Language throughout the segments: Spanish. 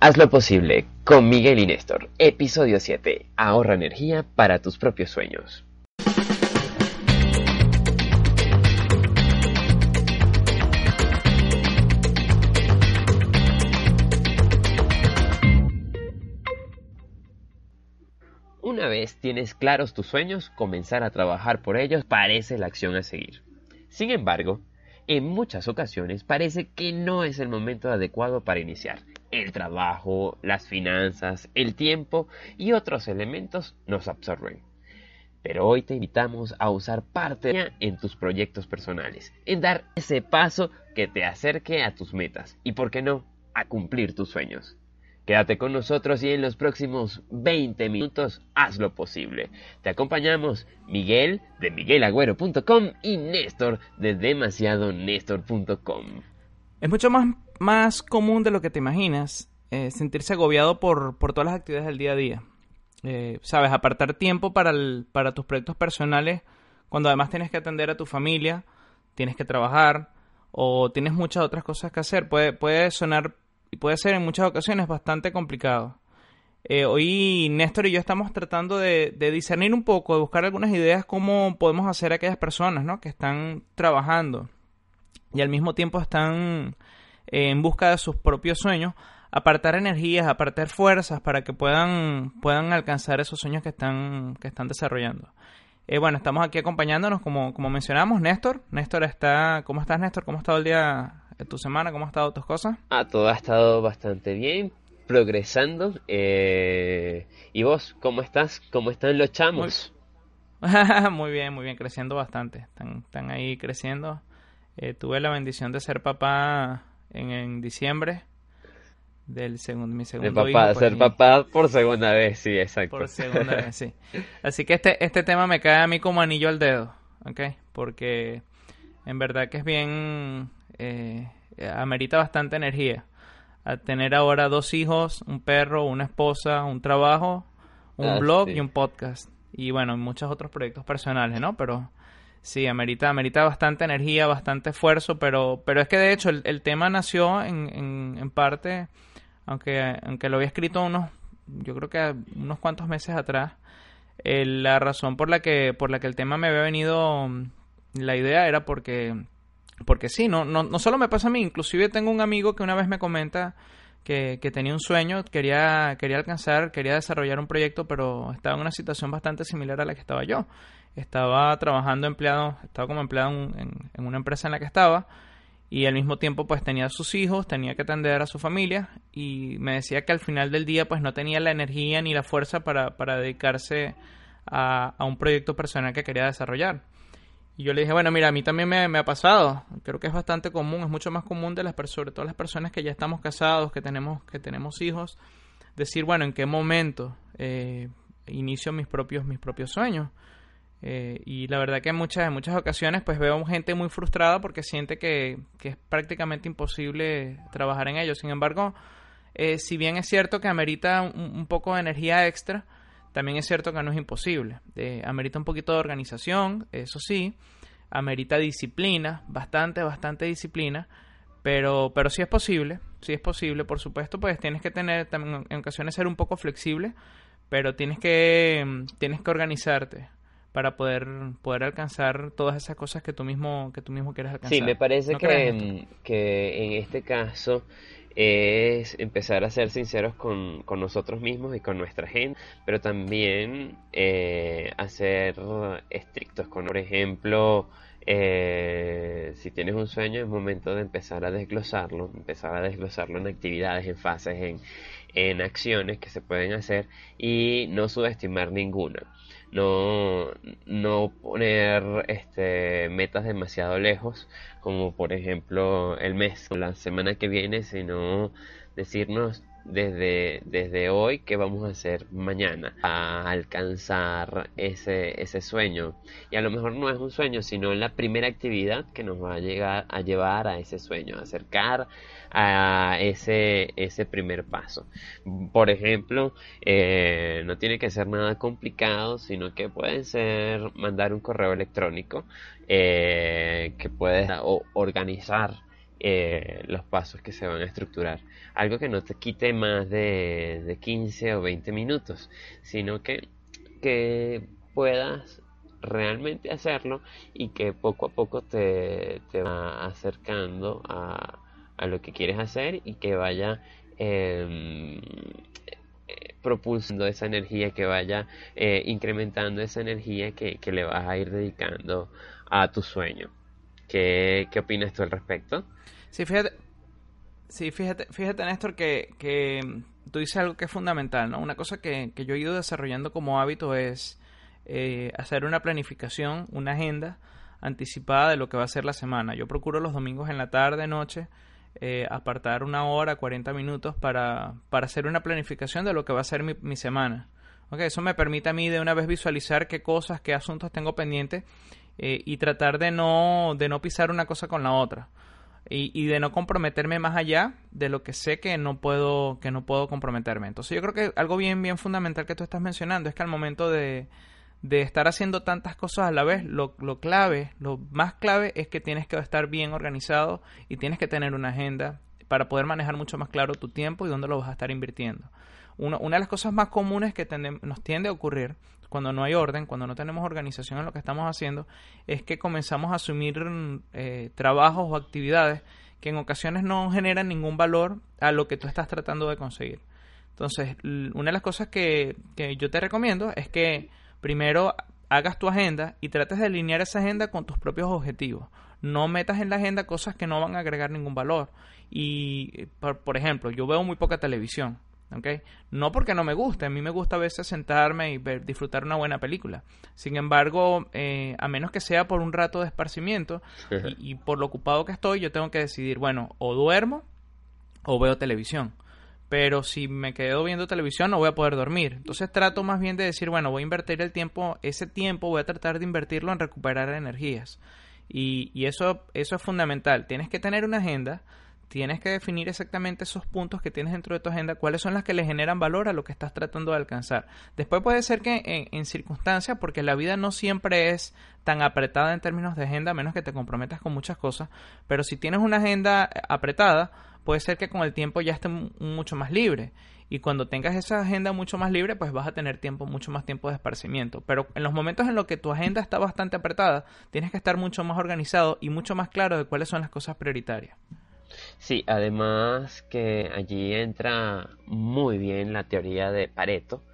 Hazlo posible con Miguel y Néstor. Episodio 7. Ahorra energía para tus propios sueños. Una vez tienes claros tus sueños, comenzar a trabajar por ellos parece la acción a seguir. Sin embargo, en muchas ocasiones parece que no es el momento adecuado para iniciar el trabajo, las finanzas, el tiempo y otros elementos nos absorben. Pero hoy te invitamos a usar parte en tus proyectos personales, en dar ese paso que te acerque a tus metas y, por qué no, a cumplir tus sueños. Quédate con nosotros y en los próximos 20 minutos haz lo posible. Te acompañamos Miguel de miguelagüero.com y Néstor de demasiadonestor.com. Es mucho más más común de lo que te imaginas eh, sentirse agobiado por, todas las actividades del día a día. Eh, Sabes, apartar tiempo para, para tus proyectos personales cuando además tienes que atender a tu familia, tienes que trabajar o tienes muchas otras cosas que hacer. Puede, puede sonar y puede ser en muchas ocasiones bastante complicado. Eh, hoy Néstor y yo estamos tratando de, discernir un poco, de buscar algunas ideas cómo podemos hacer a aquellas personas ¿no? que están trabajando y al mismo tiempo están en busca de sus propios sueños, apartar energías, apartar fuerzas para que puedan, puedan alcanzar esos sueños que están, que están desarrollando. Eh, bueno, estamos aquí acompañándonos, como, como mencionamos, Néstor. Néstor está, ¿cómo estás, Néstor? ¿Cómo ha estado el día tu semana? ¿Cómo ha estado tus cosas? Ah, todo ha estado bastante bien, progresando. Eh, ¿Y vos, cómo estás? ¿Cómo están los chamos? Muy, muy bien, muy bien, creciendo bastante. Están, están ahí creciendo. Eh, tuve la bendición de ser papá en, diciembre del segundo, mi segundo de papá, hijo, pues, ser papá por segunda vez, sí, exacto. Por segunda vez, sí. Así que este, este tema me cae a mí como anillo al dedo, ¿ok? Porque en verdad que es bien, eh, amerita bastante energía. A tener ahora dos hijos, un perro, una esposa, un trabajo, un ah, blog y un podcast. Y bueno, muchos otros proyectos personales, ¿no? Pero Sí, amerita, amerita bastante energía, bastante esfuerzo, pero, pero es que de hecho el, tema nació en, en, parte, aunque, aunque lo había escrito unos, yo creo que unos cuantos meses atrás, eh, la razón por la que, por la que el tema me había venido, la idea era porque, porque sí, no, no, no solo me pasa a mí, inclusive tengo un amigo que una vez me comenta que, que, tenía un sueño, quería, quería alcanzar, quería desarrollar un proyecto, pero estaba en una situación bastante similar a la que estaba yo estaba trabajando empleado, estaba como empleado en, una empresa en la que estaba y al mismo tiempo pues tenía a sus hijos, tenía que atender a su familia y me decía que al final del día pues no tenía la energía ni la fuerza para, para dedicarse a, a, un proyecto personal que quería desarrollar. Y yo le dije, bueno, mira, a mí también me, ha pasado, creo que es bastante común, es mucho más común de las sobre todo las personas que ya estamos casados, que tenemos, que tenemos hijos, decir, bueno, ¿en qué momento eh, inicio mis propios, mis propios sueños? Eh, y la verdad que en muchas, en muchas ocasiones pues veo gente muy frustrada porque siente que, es prácticamente imposible trabajar en ello. Sin embargo, eh, si bien es cierto que amerita un, poco de energía extra, también es cierto que no es imposible. Eh, amerita un poquito de organización, eso sí, amerita disciplina, bastante, bastante disciplina, pero, pero sí es posible, sí es posible, por supuesto, pues tienes que tener, también en ocasiones ser un poco flexible, pero tienes que, tienes que organizarte para poder poder alcanzar todas esas cosas que tú mismo que tú mismo quieres alcanzar. Sí, me parece que, que en este caso es empezar a ser sinceros con, con, nosotros mismos y con nuestra gente, pero también eh, a ser estrictos con, por ejemplo, eh, si tienes un sueño es momento de empezar a desglosarlo, empezar a desglosarlo en actividades, en fases, en, en acciones que se pueden hacer y no subestimar ninguna no, no poner este, metas demasiado lejos, como por ejemplo el mes o la semana que viene, sino decirnos desde, desde hoy qué vamos a hacer mañana a alcanzar ese, ese sueño. Y a lo mejor no es un sueño, sino la primera actividad que nos va a llegar a llevar a ese sueño, a acercar a ese, ese primer paso. Por ejemplo, eh, no tiene que ser nada complicado, sino que puede ser mandar un correo electrónico eh, que puedes organizar eh, los pasos que se van a estructurar. Algo que no te quite más de, de 15 o 20 minutos, sino que, que puedas realmente hacerlo y que poco a poco te, te va acercando a, a lo que quieres hacer y que vaya eh, propulsando esa energía, que vaya eh, incrementando esa energía que, le vas a ir dedicando a tu sueño. ¿Qué, qué opinas tú al respecto? Sí, fíjate, sí, fíjate, fíjate Néstor, que, que tú dices algo que es fundamental, ¿no? Una cosa que, que yo he ido desarrollando como hábito es eh, hacer una planificación, una agenda anticipada de lo que va a ser la semana. Yo procuro los domingos en la tarde, noche, eh, apartar una hora, 40 minutos para, para, hacer una planificación de lo que va a ser mi, semana. Okay, eso me permite a mí de una vez visualizar qué cosas, qué asuntos tengo pendientes eh, y tratar de no, de no pisar una cosa con la otra. Y, y, de no comprometerme más allá de lo que sé que no puedo que no puedo comprometerme. Entonces yo creo que algo bien bien fundamental que tú estás mencionando es que al momento de, de estar haciendo tantas cosas a la vez, lo, lo, clave, lo más clave es que tienes que estar bien organizado y tienes que tener una agenda para poder manejar mucho más claro tu tiempo y dónde lo vas a estar invirtiendo. Una, una de las cosas más comunes que nos tiende a ocurrir cuando no hay orden, cuando no tenemos organización en lo que estamos haciendo, es que comenzamos a asumir eh, trabajos o actividades que en ocasiones no generan ningún valor a lo que tú estás tratando de conseguir. Entonces, una de las cosas que, que yo te recomiendo es que primero hagas tu agenda y trates de alinear esa agenda con tus propios objetivos. No metas en la agenda cosas que no van a agregar ningún valor. Y, por, ejemplo, yo veo muy poca televisión. ¿Okay? No porque no me guste, a mí me gusta a veces sentarme y ver, disfrutar una buena película. Sin embargo, eh, a menos que sea por un rato de esparcimiento y, y por lo ocupado que estoy, yo tengo que decidir, bueno, o duermo o veo televisión pero si me quedo viendo televisión no voy a poder dormir. Entonces trato más bien de decir, bueno, voy a invertir el tiempo, ese tiempo voy a tratar de invertirlo en recuperar energías. Y, y eso, eso es fundamental. Tienes que tener una agenda, tienes que definir exactamente esos puntos que tienes dentro de tu agenda, cuáles son las que le generan valor a lo que estás tratando de alcanzar. Después puede ser que en, circunstancias, porque la vida no siempre es tan apretada en términos de agenda, a menos que te comprometas con muchas cosas, pero si tienes una agenda apretada, puede ser que con el tiempo ya esté mucho más libre. Y cuando tengas esa agenda mucho más libre, pues vas a tener tiempo, mucho más tiempo de esparcimiento. Pero en los momentos en los que tu agenda está bastante apretada, tienes que estar mucho más organizado y mucho más claro de cuáles son las cosas prioritarias. Sí, además que allí entra muy bien la teoría de Pareto,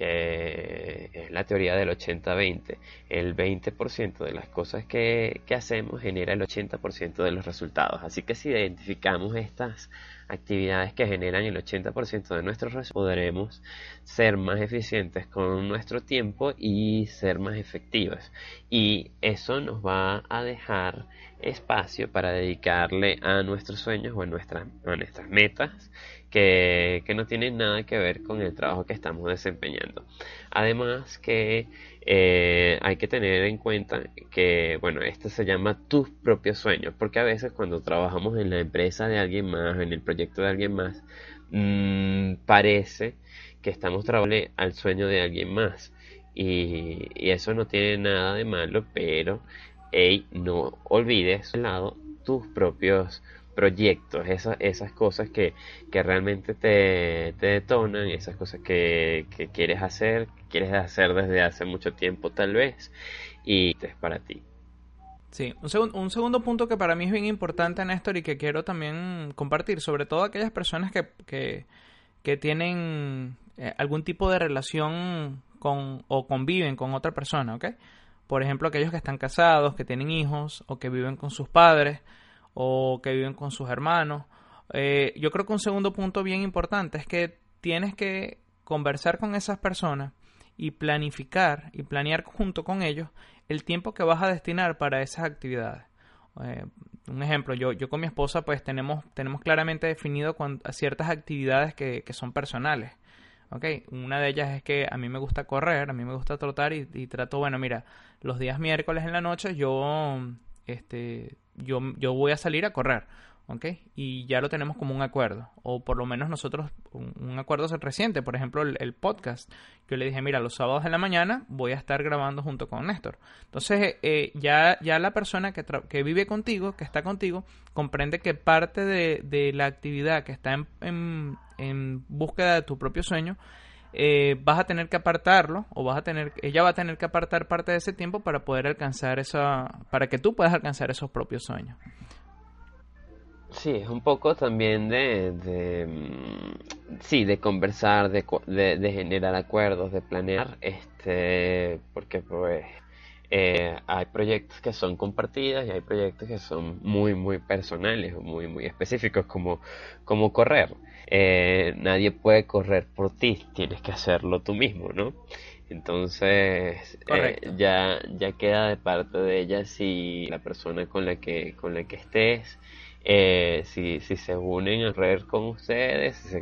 que es la teoría del 80-20. El 20% de las cosas que, que, hacemos genera el 80% de los resultados. Así que si identificamos estas actividades que generan el 80% de nuestros resultados, podremos ser más eficientes con nuestro tiempo y ser más efectivos. Y eso nos va a dejar espacio para dedicarle a nuestros sueños o a nuestras, a nuestras metas que, no tienen nada que ver con el trabajo que estamos desempeñando. Además que eh, hay que tener en cuenta que, bueno, esto se llama tus propios sueños, porque a veces cuando trabajamos en la empresa de alguien más, en el proyecto de alguien más, mmm, parece que estamos trabajando al sueño de alguien más. Y, y, eso no tiene nada de malo, pero hey, no olvides lado tus propios proyectos, esas, esas cosas que, que realmente te, te, detonan, esas cosas que, que, quieres hacer, que quieres hacer desde hace mucho tiempo tal vez, y es para ti. Sí, un, un segundo punto que para mí es bien importante, Néstor, y que quiero también compartir, sobre todo aquellas personas que, que, que tienen eh, algún tipo de relación con o conviven con otra persona, ¿ok? Por ejemplo, aquellos que están casados, que tienen hijos o que viven con sus padres o que viven con sus hermanos. Eh, yo creo que un segundo punto bien importante es que tienes que conversar con esas personas y planificar y planear junto con ellos el tiempo que vas a destinar para esas actividades. Eh, un ejemplo, yo, yo con mi esposa pues tenemos, tenemos claramente definido ciertas actividades que, que son personales. Okay. Una de ellas es que a mí me gusta correr, a mí me gusta trotar y, y, trato, bueno, mira, los días miércoles en la noche yo, este, yo, yo voy a salir a correr. ¿ok? Y ya lo tenemos como un acuerdo, o por lo menos nosotros, un, acuerdo reciente, por ejemplo, el, podcast. Yo le dije, mira, los sábados de la mañana voy a estar grabando junto con Néstor. Entonces, eh, ya, ya la persona que, que vive contigo, que está contigo, comprende que parte de, la actividad que está en, en, búsqueda de tu propio sueño, eh, vas a tener que apartarlo o vas a tener ella va a tener que apartar parte de ese tiempo para poder alcanzar esa para que tú puedas alcanzar esos propios sueños. Sí, es un poco también de, de mm, sí, de conversar, de, de, generar acuerdos, de planear, este, porque pues eh, hay proyectos que son compartidos y hay proyectos que son muy, muy personales o muy, muy específicos, como, como correr. Eh, nadie puede correr por ti, tienes que hacerlo tú mismo, ¿no? Entonces eh, ya, ya queda de parte de ella si la persona con la que, con la que estés eh, si, si se unen a red con ustedes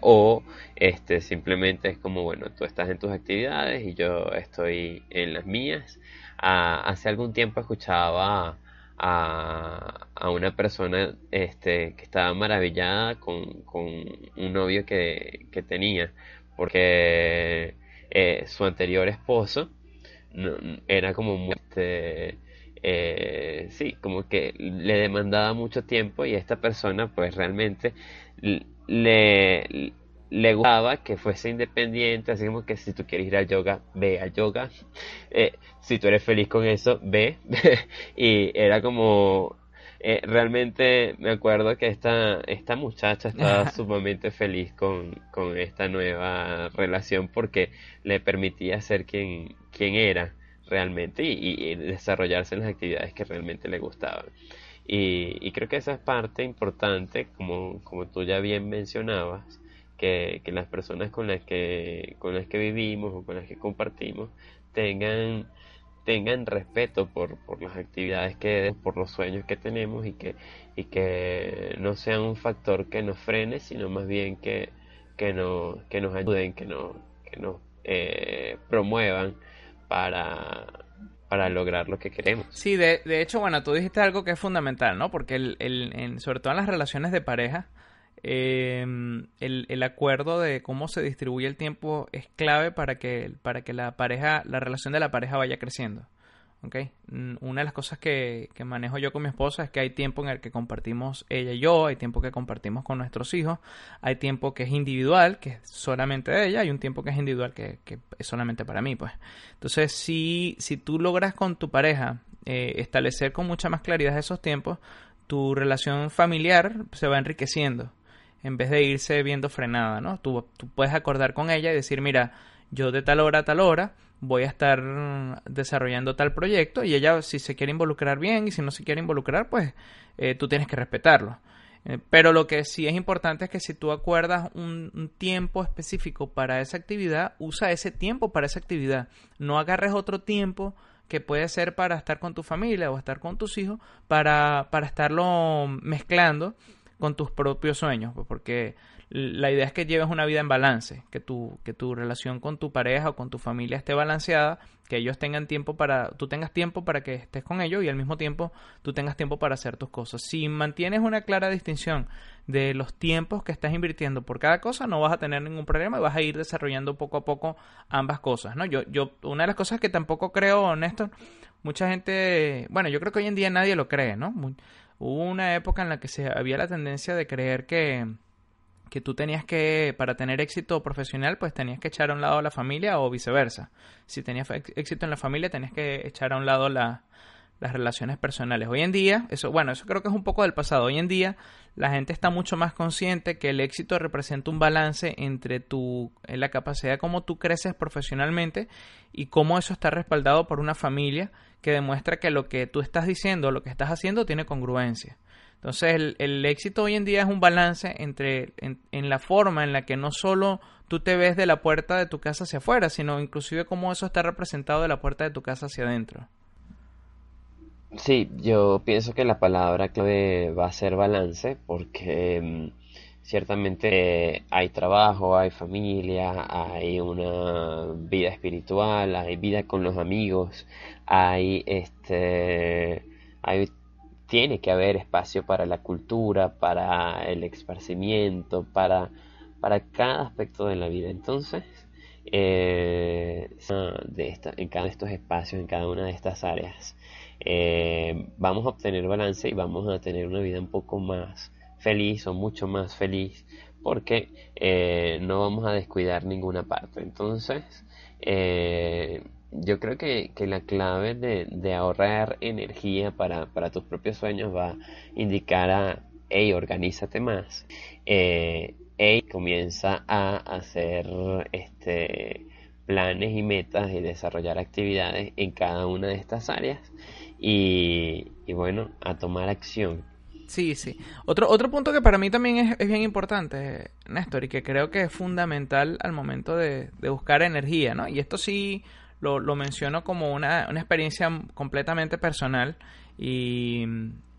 o este simplemente es como bueno tú estás en tus actividades y yo estoy en las mías hace algún tiempo escuchaba a, a, una persona este que estaba maravillada con, con un novio que, que tenía porque eh, su anterior esposo era como muy este, eh, sí, como que le demandaba mucho tiempo y esta persona pues realmente le, le gustaba que fuese independiente, así como que si tú quieres ir al yoga, ve al yoga, eh, si tú eres feliz con eso, ve, y era como, eh, realmente me acuerdo que esta, esta muchacha estaba sumamente feliz con, con esta nueva relación porque le permitía ser quien, quien era realmente y, desarrollarse en las actividades que realmente le gustaban. Y, creo que esa es parte importante, como, como tú ya bien mencionabas, que, las personas con las que, con las que vivimos o con las que compartimos tengan, tengan respeto por, por las actividades que por los sueños que tenemos y que, y que no sean un factor que nos frene, sino más bien que, que, no, que nos ayuden, que, no, que nos eh, promuevan para, para lograr lo que queremos. Sí, de, de, hecho, bueno, tú dijiste algo que es fundamental, ¿no? Porque el, el, sobre todo en las relaciones de pareja, eh, el, el, acuerdo de cómo se distribuye el tiempo es clave para que, para que la pareja, la relación de la pareja vaya creciendo. Una de las cosas que, manejo yo con mi esposa es que hay tiempo en el que compartimos ella y yo, hay tiempo que compartimos con nuestros hijos, hay tiempo que es individual, que es solamente de ella, y un tiempo que es individual, que, es solamente para mí, pues. Entonces, si, si tú logras con tu pareja eh, establecer con mucha más claridad esos tiempos, tu relación familiar se va enriqueciendo en vez de irse viendo frenada, ¿no? Tú, puedes acordar con ella y decir, mira, yo de tal hora a tal hora voy a estar desarrollando tal proyecto y ella si se quiere involucrar bien y si no se quiere involucrar pues eh, tú tienes que respetarlo. Eh, pero lo que sí es importante es que si tú acuerdas un, tiempo específico para esa actividad, usa ese tiempo para esa actividad. No agarres otro tiempo que puede ser para estar con tu familia o estar con tus hijos para, para estarlo mezclando con tus propios sueños, pues, porque la idea es que lleves una vida en balance, que tu, que tu relación con tu pareja o con tu familia esté balanceada, que ellos tengan tiempo para, tú tengas tiempo para que estés con ellos y al mismo tiempo tú tengas tiempo para hacer tus cosas. Si mantienes una clara distinción de los tiempos que estás invirtiendo por cada cosa, no vas a tener ningún problema y vas a ir desarrollando poco a poco ambas cosas, ¿no? Yo, yo, una de las cosas que tampoco creo, Néstor, mucha gente, bueno, yo creo que hoy en día nadie lo cree, ¿no? Hubo una época en la que se había la tendencia de creer que que tú tenías que, para tener éxito profesional, pues tenías que echar a un lado la familia o viceversa. Si tenías éxito en la familia, tenías que echar a un lado las relaciones personales. Hoy en día, eso, bueno, eso creo que es un poco del pasado. Hoy en día, la gente está mucho más consciente que el éxito representa un balance entre tu, en la capacidad como tú creces profesionalmente y cómo eso está respaldado por una familia que demuestra que lo que tú estás diciendo, lo que estás haciendo, tiene congruencia. Entonces el, éxito hoy en día es un balance entre en, la forma en la que no solo tú te ves de la puerta de tu casa hacia afuera, sino inclusive cómo eso está representado de la puerta de tu casa hacia adentro. Sí, yo pienso que la palabra clave va a ser balance porque mm, ciertamente hay trabajo, hay familia, hay una vida espiritual, hay vida con los amigos, hay este, hay, tiene que haber espacio para la cultura, para el esparcimiento, para, para cada aspecto de la vida. Entonces, eh, de esta, en cada de estos espacios, en cada una de estas áreas, eh, vamos a obtener balance y vamos a tener una vida un poco más feliz o mucho más feliz porque eh, no vamos a descuidar ninguna parte. Entonces, eh, yo creo que, la clave de, ahorrar energía para, tus propios sueños va a indicar a, hey, organízate más. Eh, hey, comienza a hacer este planes y metas y desarrollar actividades en cada una de estas áreas y, bueno, a tomar acción. Sí, sí. Otro, otro punto que para mí también es, bien importante, Néstor, y que creo que es fundamental al momento de, buscar energía, ¿no? Y esto sí lo, lo menciono como una, una, experiencia completamente personal y,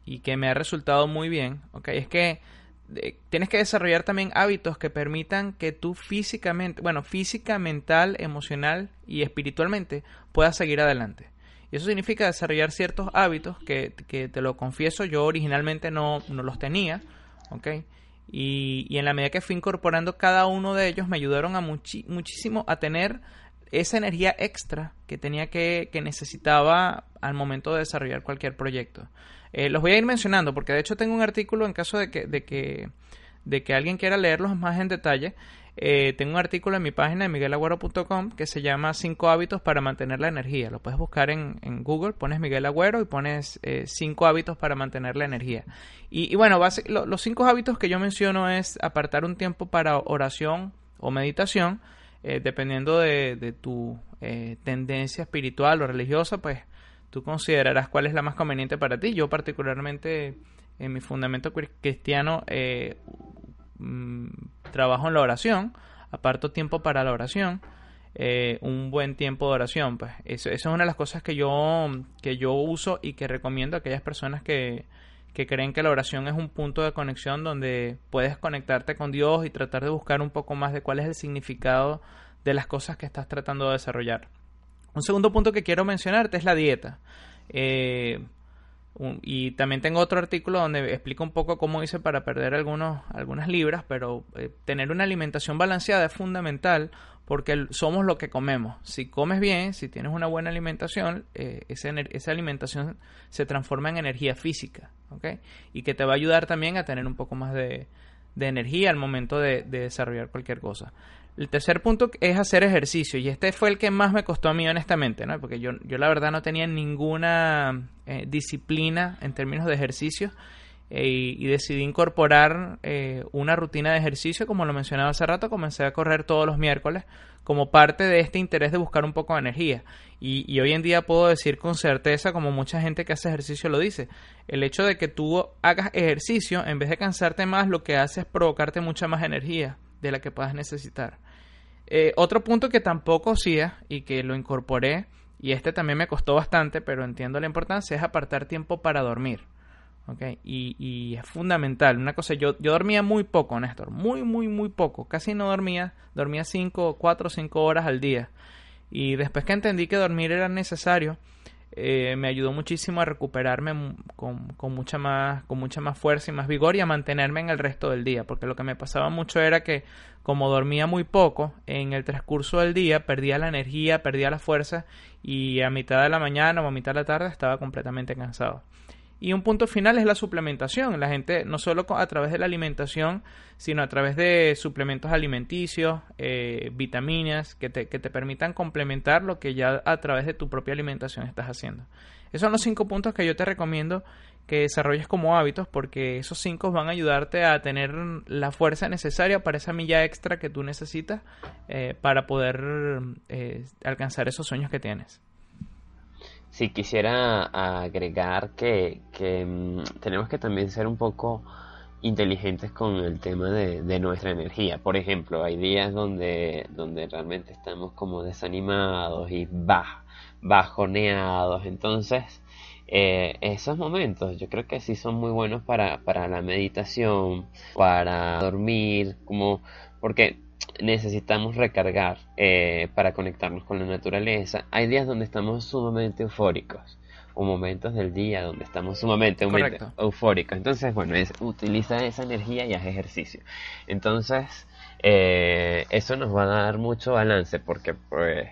y, que me ha resultado muy bien, ¿ok? Es que eh, tienes que desarrollar también hábitos que permitan que tú físicamente, bueno, física, mental, emocional y espiritualmente puedas seguir adelante. Y eso significa desarrollar ciertos hábitos que, te lo confieso, yo originalmente no, no los tenía, ¿ok? Y, y, en la medida que fui incorporando cada uno de ellos me ayudaron a muchísimo a tener esa energía extra que tenía que, que necesitaba al momento de desarrollar cualquier proyecto. Eh, los voy a ir mencionando porque de hecho tengo un artículo en caso de que, de que, de que alguien quiera leerlos más en detalle. Eh, tengo un artículo en mi página de miguelagüero.com que se llama 5 hábitos para mantener la energía. Lo puedes buscar en, Google, pones Miguel Agüero y pones 5 eh, hábitos para mantener la energía. Y, bueno, los 5 hábitos que yo menciono es apartar un tiempo para oración o meditación, eh, dependiendo de, de tu tendencia espiritual o religiosa, pues tú considerarás cuál es la más conveniente para ti. Yo particularmente en mi fundamento cristiano Mm, trabajo en la oración, aparto tiempo para la oración, eh, un buen tiempo de oración. Pues eso, es una de las cosas que yo, que yo uso y que recomiendo a aquellas personas que, que creen que la oración es un punto de conexión donde puedes conectarte con Dios y tratar de buscar un poco más de cuál es el significado de las cosas que estás tratando de desarrollar. Un segundo punto que quiero mencionarte es la dieta. Eh, y también tengo otro artículo donde explico un poco cómo hice para perder algunos, algunas libras, pero eh, tener una alimentación balanceada es fundamental porque somos lo que comemos. Si comes bien, si tienes una buena alimentación, eh, esa, esa, alimentación se transforma en energía física, ¿ok? Y que te va a ayudar también a tener un poco más de, de energía al momento de, de desarrollar cualquier cosa. El tercer punto es hacer ejercicio y este fue el que más me costó a mí honestamente, ¿no? Porque yo, yo la verdad no tenía ninguna eh, disciplina en términos de ejercicio eh, y, decidí incorporar eh, una rutina de ejercicio, como lo mencionaba hace rato, comencé a correr todos los miércoles como parte de este interés de buscar un poco de energía. Y, y hoy en día puedo decir con certeza, como mucha gente que hace ejercicio lo dice, el hecho de que tú hagas ejercicio, en vez de cansarte más, lo que hace es provocarte mucha más energía de la que puedas necesitar. Eh, otro punto que tampoco hacía y que lo incorporé, y este también me costó bastante, pero entiendo la importancia, es apartar tiempo para dormir. ¿okay? Y, es fundamental. Una cosa, yo, yo dormía muy poco, Néstor, muy, muy, muy poco. Casi no dormía, dormía 5, 4 o 5 horas al día. Y después que entendí que dormir era necesario, eh, me ayudó muchísimo a recuperarme con, con, mucha más, con mucha más fuerza y más vigor y a mantenerme en el resto del día, porque lo que me pasaba mucho era que como dormía muy poco, en el transcurso del día perdía la energía, perdía la fuerza y a mitad de la mañana o a mitad de la tarde estaba completamente cansado. Y un punto final es la suplementación. La gente, no solo a través de la alimentación, sino a través de suplementos alimenticios, eh, vitaminas, que te, que te permitan complementar lo que ya a través de tu propia alimentación estás haciendo. Esos son los cinco puntos que yo te recomiendo que desarrolles como hábitos porque esos cinco van a ayudarte a tener la fuerza necesaria para esa milla extra que tú necesitas eh, para poder eh, alcanzar esos sueños que tienes. Si quisiera agregar que, mm, tenemos que también ser un poco inteligentes con el tema de, nuestra energía. Por ejemplo, hay días donde, donde realmente estamos como desanimados y bajoneados. Entonces, eh, esos momentos yo creo que sí son muy buenos para, para la meditación, para dormir, como porque necesitamos recargar eh, para conectarnos con la naturaleza. Hay días donde estamos sumamente eufóricos o momentos del día donde estamos sumamente eufóricos. Entonces, bueno, es, utiliza esa energía y haz ejercicio. Entonces, eh, eso nos va a dar mucho balance porque pues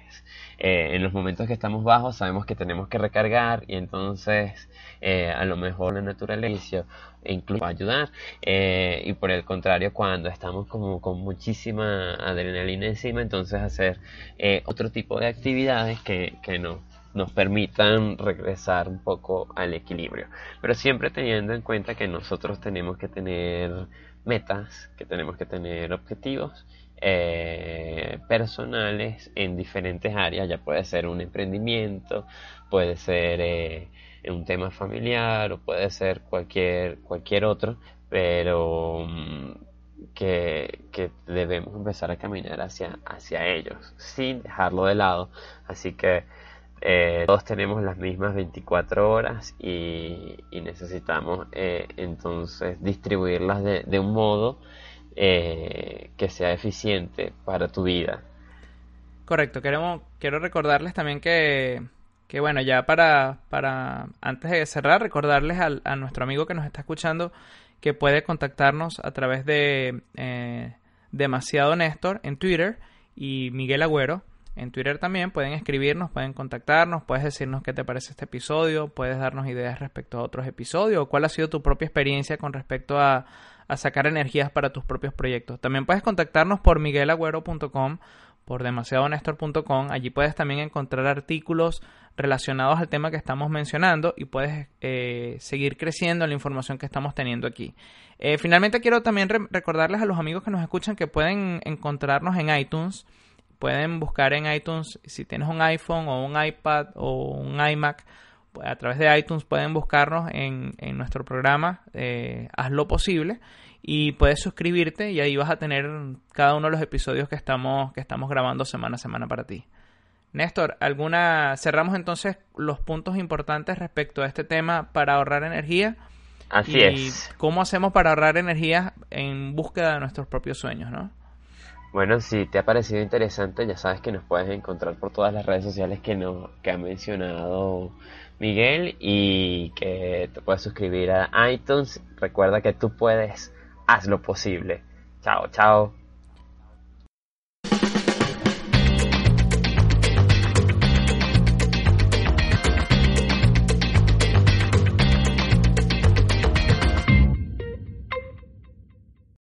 eh, en los momentos que estamos bajos sabemos que tenemos que recargar y entonces eh, a lo mejor la naturaleza incluso va ayudar. Y por el contrario cuando estamos como con muchísima adrenalina encima entonces hacer otro tipo de actividades que, que nos nos permitan regresar un poco al equilibrio. Pero siempre teniendo en cuenta que nosotros tenemos que tener metas, que tenemos que tener objetivos eh, personales en diferentes áreas, ya puede ser un emprendimiento, puede ser eh, un tema familiar o puede ser cualquier, cualquier otro, pero mm, que, que, debemos empezar a caminar hacia, hacia ellos sin dejarlo de lado. Así que eh, todos tenemos las mismas 24 horas y, necesitamos eh, entonces distribuirlas de, un modo eh, que sea eficiente para tu vida. Correcto, queremos, quiero recordarles también que, que bueno, ya para, para antes de cerrar, recordarles a nuestro amigo que nos está escuchando que puede contactarnos a través de Demasiado Néstor en Twitter y Miguel Agüero en Twitter también pueden escribirnos, pueden contactarnos, puedes decirnos qué te parece este episodio, puedes darnos ideas respecto a otros episodios o cuál ha sido tu propia experiencia con respecto a, sacar energías para tus propios proyectos. También puedes contactarnos por miguelagüero.com, por demasiadonestor.com. Allí puedes también encontrar artículos relacionados al tema que estamos mencionando y puedes eh, seguir creciendo en la información que estamos teniendo aquí. Eh, finalmente quiero también recordarles a los amigos que nos escuchan que pueden encontrarnos en iTunes pueden buscar en iTunes, si tienes un iPhone o un iPad o un iMac, pues, a través de iTunes pueden buscarnos en, nuestro programa eh, Haz lo posible y puedes suscribirte y ahí vas a tener cada uno de los episodios que estamos, que estamos grabando semana a semana para ti. Néstor, ¿alguna cerramos entonces los puntos importantes respecto a este tema para ahorrar energía? Así y es. ¿Cómo hacemos para ahorrar energía en búsqueda de nuestros propios sueños, no? Bueno, si te ha parecido interesante, ya sabes que nos puedes encontrar por todas las redes sociales que, nos, que ha mencionado Miguel y que te puedes suscribir a iTunes. Recuerda que tú puedes, haz lo posible. Chao, chao.